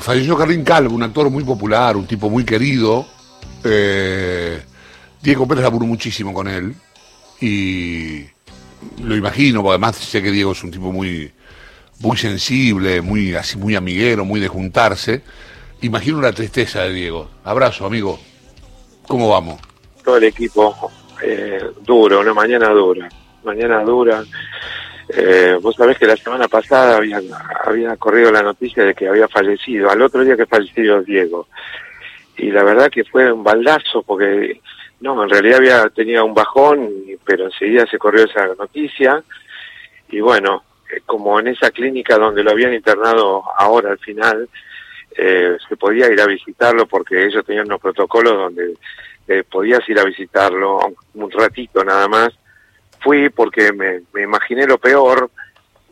falleció Carlín Calvo, un actor muy popular, un tipo muy querido. Eh, Diego Pérez laburó muchísimo con él y lo imagino, además sé que Diego es un tipo muy, muy sensible, muy así, muy amiguero, muy de juntarse. Imagino la tristeza de Diego. Abrazo, amigo. ¿Cómo vamos? Todo el equipo eh, duro, una mañana dura, mañana dura. Eh, vos sabés que la semana pasada había, había corrido la noticia de que había fallecido, al otro día que falleció Diego. Y la verdad que fue un baldazo porque, no, en realidad había tenido un bajón, pero enseguida se corrió esa noticia. Y bueno, eh, como en esa clínica donde lo habían internado ahora al final, eh, se podía ir a visitarlo porque ellos tenían unos protocolos donde eh, podías ir a visitarlo un ratito nada más fui porque me, me imaginé lo peor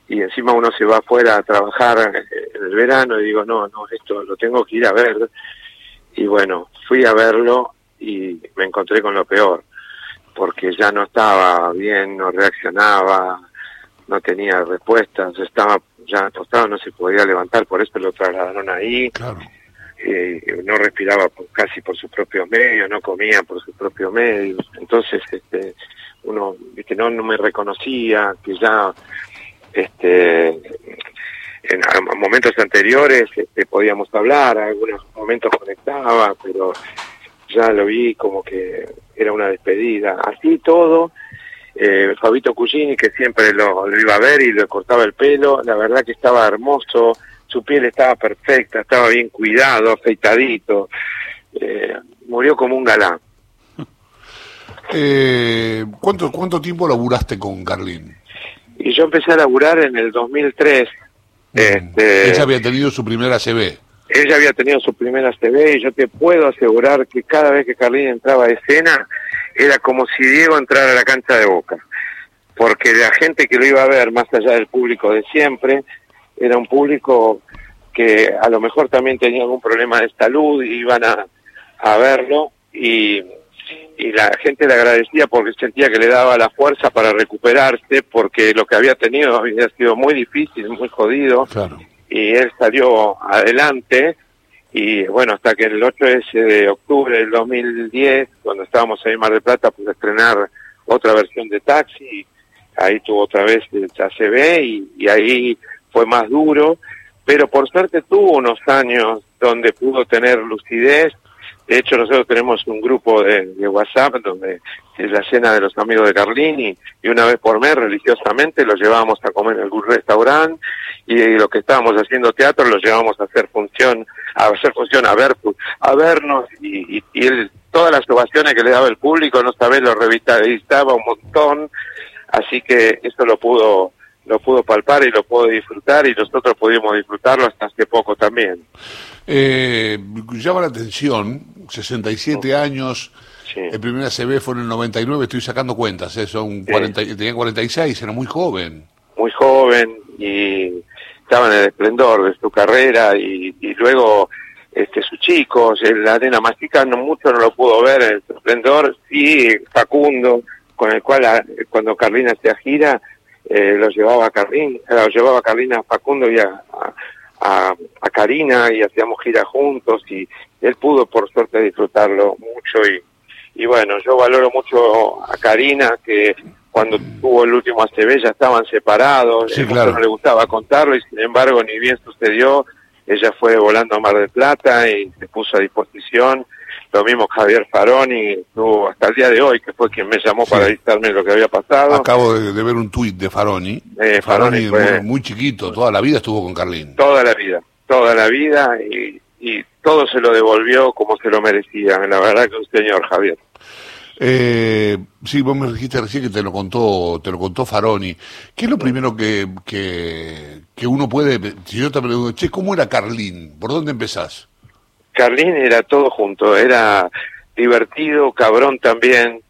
y encima uno se va afuera a trabajar en el verano y digo, no, no, esto lo tengo que ir a ver. Y bueno, fui a verlo y me encontré con lo peor, porque ya no estaba bien, no reaccionaba, no tenía respuestas, estaba ya acostado, no se podía levantar, por eso lo trasladaron ahí. Eh, no respiraba casi por sus propios medios, no comía por sus propios medios. Entonces, este, uno no, no me reconocía, que ya este en, momentos anteriores este, podíamos hablar, algunos momentos conectaba, pero ya lo vi como que era una despedida. Así todo, eh, Fabito Cugini, que siempre lo, iba a ver y le cortaba el pelo, la verdad que estaba hermoso, su piel estaba perfecta, estaba bien cuidado, afeitadito, eh, murió como un galán. Eh, ¿cuánto, ¿Cuánto tiempo laburaste con Carlín? Y yo empecé a laburar en el 2003. Mm. Este, ella había tenido su primera CB. Ella había tenido su primera CB y yo te puedo asegurar que cada vez que Carlín entraba a escena era como si Diego entrara a la cancha de Boca. Porque la gente que lo iba a ver, más allá del público de siempre, era un público que a lo mejor también tenía algún problema de salud y iban a, a verlo y y la gente le agradecía porque sentía que le daba la fuerza para recuperarse porque lo que había tenido había sido muy difícil, muy jodido y él salió adelante. Y bueno, hasta que el 8 de octubre del 2010, cuando estábamos ahí en Mar del Plata, pude estrenar otra versión de Taxi, ahí tuvo otra vez el ACB y, y ahí fue más duro, pero por suerte tuvo unos años donde pudo tener lucidez de hecho, nosotros tenemos un grupo de, WhatsApp donde es la cena de los amigos de Carlini y una vez por mes religiosamente los llevábamos a comer en algún restaurante y, lo que estábamos haciendo teatro los llevábamos a hacer función, a hacer función, a ver, a vernos y, y, él, todas las ovaciones que le daba el público, no sabés, lo revistaba un montón, así que eso lo pudo lo pudo palpar y lo pudo disfrutar y nosotros pudimos disfrutarlo hasta hace poco también. Eh, llama la atención, 67 años, el primer ACB fue en el 99, estoy sacando cuentas, ¿eh? Son 40, tenía 46, era muy joven. Muy joven y estaba en el esplendor de su carrera y, luego este sus chicos, la arena mágica no mucho no lo pudo ver en el esplendor, sí Facundo, con el cual cuando Carlina se gira, eh, lo llevaba a Carlín, eh, lo llevaba a Carlina a Facundo y a, a, a Karina y hacíamos gira juntos y él pudo por suerte disfrutarlo mucho y, y bueno, yo valoro mucho a Karina que cuando tuvo el último ACB ya estaban separados, sí, claro. no le gustaba contarlo y sin embargo ni bien sucedió, ella fue volando a Mar del Plata y se puso a disposición lo mismo Javier Faroni, estuvo hasta el día de hoy, que fue quien me llamó para avisarme lo que había pasado. Acabo de, ver un tuit de Faroni. Eh, Faroni, muy, chiquito, toda la vida estuvo con Carlín. Toda la vida, toda la vida, y, y todo se lo devolvió como se lo merecía. La verdad que un señor, Javier. Eh, sí, vos me dijiste recién que te lo contó, te lo contó Faroni. ¿Qué es lo primero que, que, que uno puede, si yo te pregunto, che, ¿cómo era Carlín? ¿Por dónde empezás? Carlín era todo junto, era divertido, cabrón también.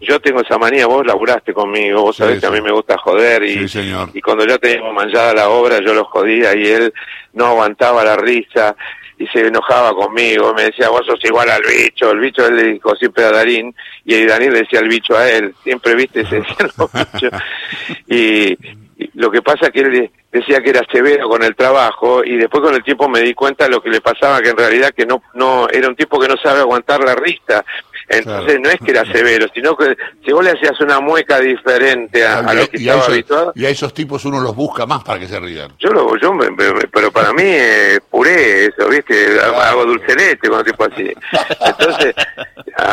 Yo tengo esa manía, vos laburaste conmigo, vos sabés que a mí me gusta joder y, y cuando ya teníamos manchada la obra yo lo jodía y él no aguantaba la risa y se enojaba conmigo, me decía, vos sos igual al bicho, el bicho él le dijo siempre a Darín, y Darín le decía el bicho a él, siempre viste, se decían los bichos. Y, lo que pasa es que él decía que era severo con el trabajo y después con el tiempo me di cuenta de lo que le pasaba, que en realidad que no, no era un tipo que no sabe aguantar la rista. Entonces no es que era severo, sino que si vos le hacías una mueca diferente a, lo que estaba habituado. Y a esos tipos uno los busca más para que se rían. Yo lo, yo pero para mí es puré eso, ¿viste? Hago dulce leche con un tipo así. Entonces,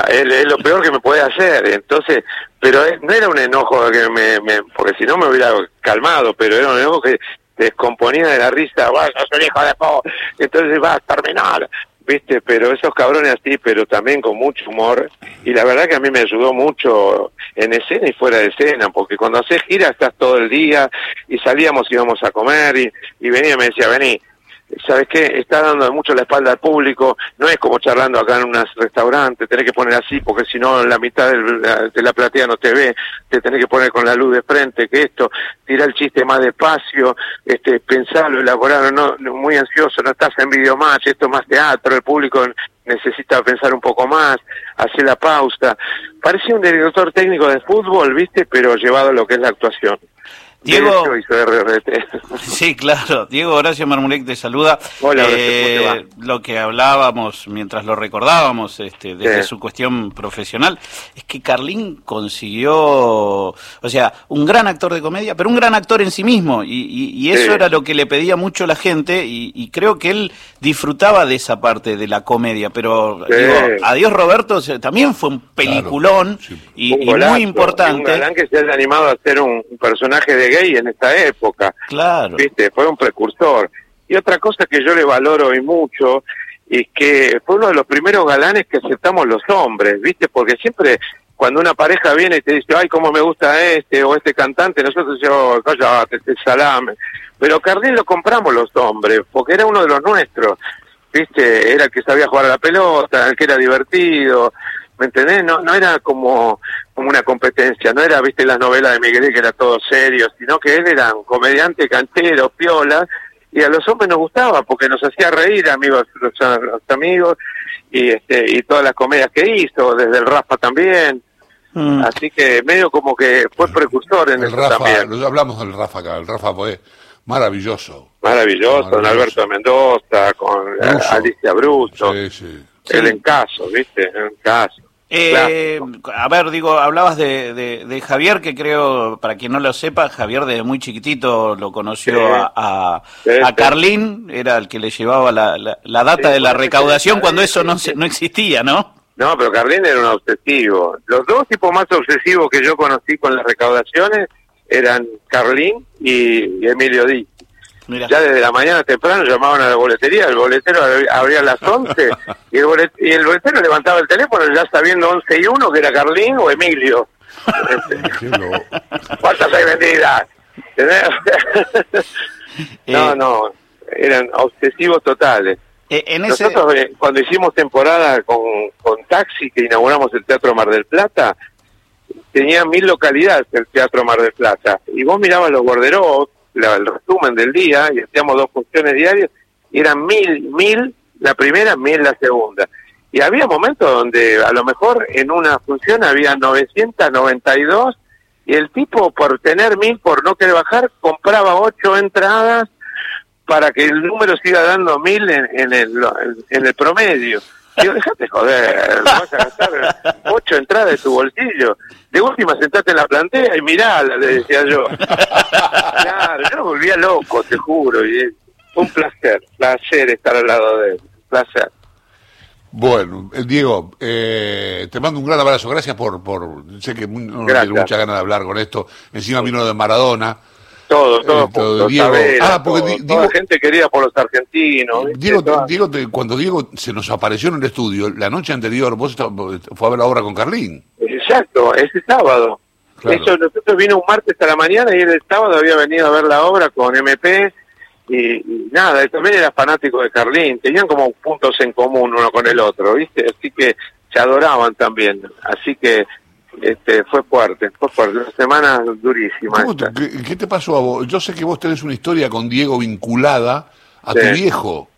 es, lo peor que me puede hacer. Entonces, pero no era un enojo que me, me porque si no me hubiera calmado, pero era un enojo que descomponía de la risa, vas, sos hijo de po, entonces vas a terminar, viste, pero esos cabrones así, pero también con mucho humor, y la verdad que a mí me ayudó mucho en escena y fuera de escena, porque cuando haces gira estás todo el día, y salíamos y íbamos a comer, y, y venía y me decía, vení, ¿sabes qué? Está dando mucho la espalda al público, no es como charlando acá en un restaurante, tenés que poner así, porque si no la mitad de la platea no te ve, te tenés que poner con la luz de frente, que esto, tirar el chiste más despacio, este, pensarlo, elaborarlo, no, muy ansioso, no estás en videomatch, esto es más teatro, el público necesita pensar un poco más, hacer la pausa. Parecía un director técnico de fútbol, ¿viste? Pero llevado a lo que es la actuación. Diego, sí, claro. Diego Horacio Marmulek te saluda. Hola, eh, Lo que hablábamos mientras lo recordábamos este, desde su cuestión profesional es que Carlín consiguió, o sea, un gran actor de comedia, pero un gran actor en sí mismo. Y, eso era lo que le pedía mucho la gente y, creo que él disfrutaba de esa parte de la comedia. Pero digo, Adiós Roberto también fue un peliculón y, muy importante. Un que se haya animado a ser un personaje de gay en esta época. Claro. ¿Viste? Fue un precursor. Y otra cosa que yo le valoro y mucho es que fue uno de los primeros galanes que aceptamos los hombres, ¿viste? Porque siempre cuando una pareja viene y te dice, ay, cómo me gusta este o este cantante, nosotros decimos, cállate, este salame. Pero Cardín lo compramos los hombres, porque era uno de los nuestros, ¿viste? Era el que sabía jugar a la pelota, el que era divertido, ¿me entendés? No, no era como, como una competencia, no era, viste, las novelas de Miguel que era todo serio, sino que él era un comediante canchero, piola, y a los hombres nos gustaba porque nos hacía reír, amigos, los, amigos, y este y todas las comedias que hizo, desde el Rafa también. Mm. Así que medio como que fue precursor en el eso Rafa, también. Hablamos del Rafa acá, el Rafa fue maravilloso. Maravilloso, con Alberto Mendoza, con Alicia Bruto. Sí, sí. El en caso, ¿viste? En caso. Eh, a ver, digo, hablabas de, de, Javier, que creo, para quien no lo sepa, Javier desde muy chiquitito lo conoció a, a, Carlín, era el que le llevaba la, la, data de la recaudación cuando eso no, no existía, ¿no? No, pero Carlín era un obsesivo. Los dos tipos más obsesivos que yo conocí con las recaudaciones eran Carlín y, Emilio Díaz. Ya desde la mañana temprano llamaban a la boletería, el boletero abría a las 11 y el, y el boletero levantaba el teléfono ya sabiendo 11 y 1 que era Carlín o Emilio. ¿Cuántas hay vendidas? no, no, eran obsesivos totales. Eh, Nosotros eh, cuando hicimos temporada con, con Taxi, que inauguramos el Teatro Mar del Plata, tenía mil localidades el Teatro Mar del Plata. Y vos mirabas los borderos el resumen del día y hacíamos dos funciones diarias y eran mil, mil la primera, mil la segunda. Y había momentos donde a lo mejor en una función había 992 y el tipo por tener mil, por no querer bajar, compraba ocho entradas para que el número siga dando mil en, en, el, en el promedio. Digo, déjate joder, vas a gastar ocho entradas de tu bolsillo. De última, sentate en la plantea y mirala, le decía yo. Claro, yo me volvía loco, te juro. Y un placer, placer estar al lado de él. Placer. Bueno, eh, Diego, eh, te mando un gran abrazo. Gracias por. por sé que no tienes mucha ganas de hablar con esto. Encima vino de Maradona. Todo, todo, eh, ah, porque toda gente querida por los argentinos. Diego, Diego cuando Diego se nos apareció en el estudio, la noche anterior, vos fue a ver la obra con Carlín. Exacto, ese sábado. Eso, nosotros vino un martes a la mañana y el sábado había venido a ver la obra con MP y, nada, él también era fanático de Carlín, tenían como puntos en común uno con el otro, ¿viste? Así que se adoraban también. Así que este, fue fuerte, fue fuerte, una semana durísima. qué, te pasó a vos? Yo sé que vos tenés una historia con Diego vinculada a tu viejo.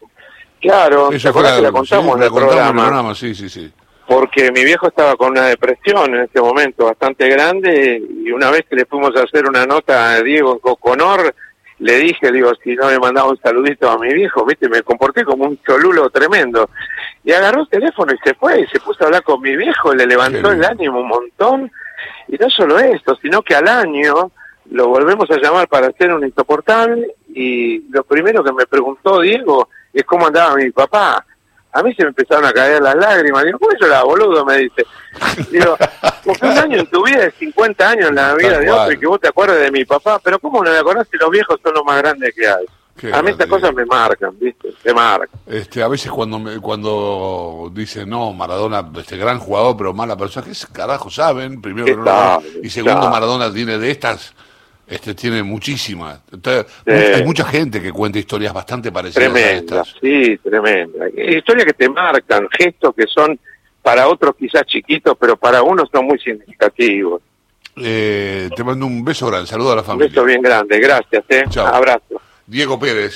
Claro, Esa fue la, contamos en el programa? Sí, sí, sí. Porque mi viejo estaba con una depresión en ese momento bastante grande y una vez que le fuimos a hacer una nota a Diego en Coconor, le dije, digo, si no le mandaba un saludito a mi viejo, viste, me comporté como un cholulo tremendo. Y agarró el teléfono y se fue, y se puso a hablar con mi viejo, le levantó el ánimo un montón. Y no solo esto, sino que al año lo volvemos a llamar para hacer un insoportable y lo primero que me preguntó Diego es cómo andaba mi papá. A mí se me empezaron a caer las lágrimas. Digo, ¿cómo la boludo? Me dice. Digo, porque un año en tu vida es 50 años en la vida de otro y que vos te acuerdes de mi papá. Pero ¿cómo no me acordás si los viejos son los más grandes que hay? a mí estas cosas me marcan, ¿viste? Me marcan. Este, a veces cuando me, cuando dicen, no, Maradona, este gran jugador, pero mala persona, ¿qué carajo saben? Primero, no, y segundo, Maradona tiene de estas este tiene muchísimas. Hay mucha gente que cuenta historias bastante parecidas a estas. Sí, tremenda. Historias que te marcan, gestos que son para otros quizás chiquitos, pero para uno son muy significativos. Eh, te mando un beso grande, saludo a la familia. Un beso bien grande, gracias. Eh. Abrazo. Diego Pérez.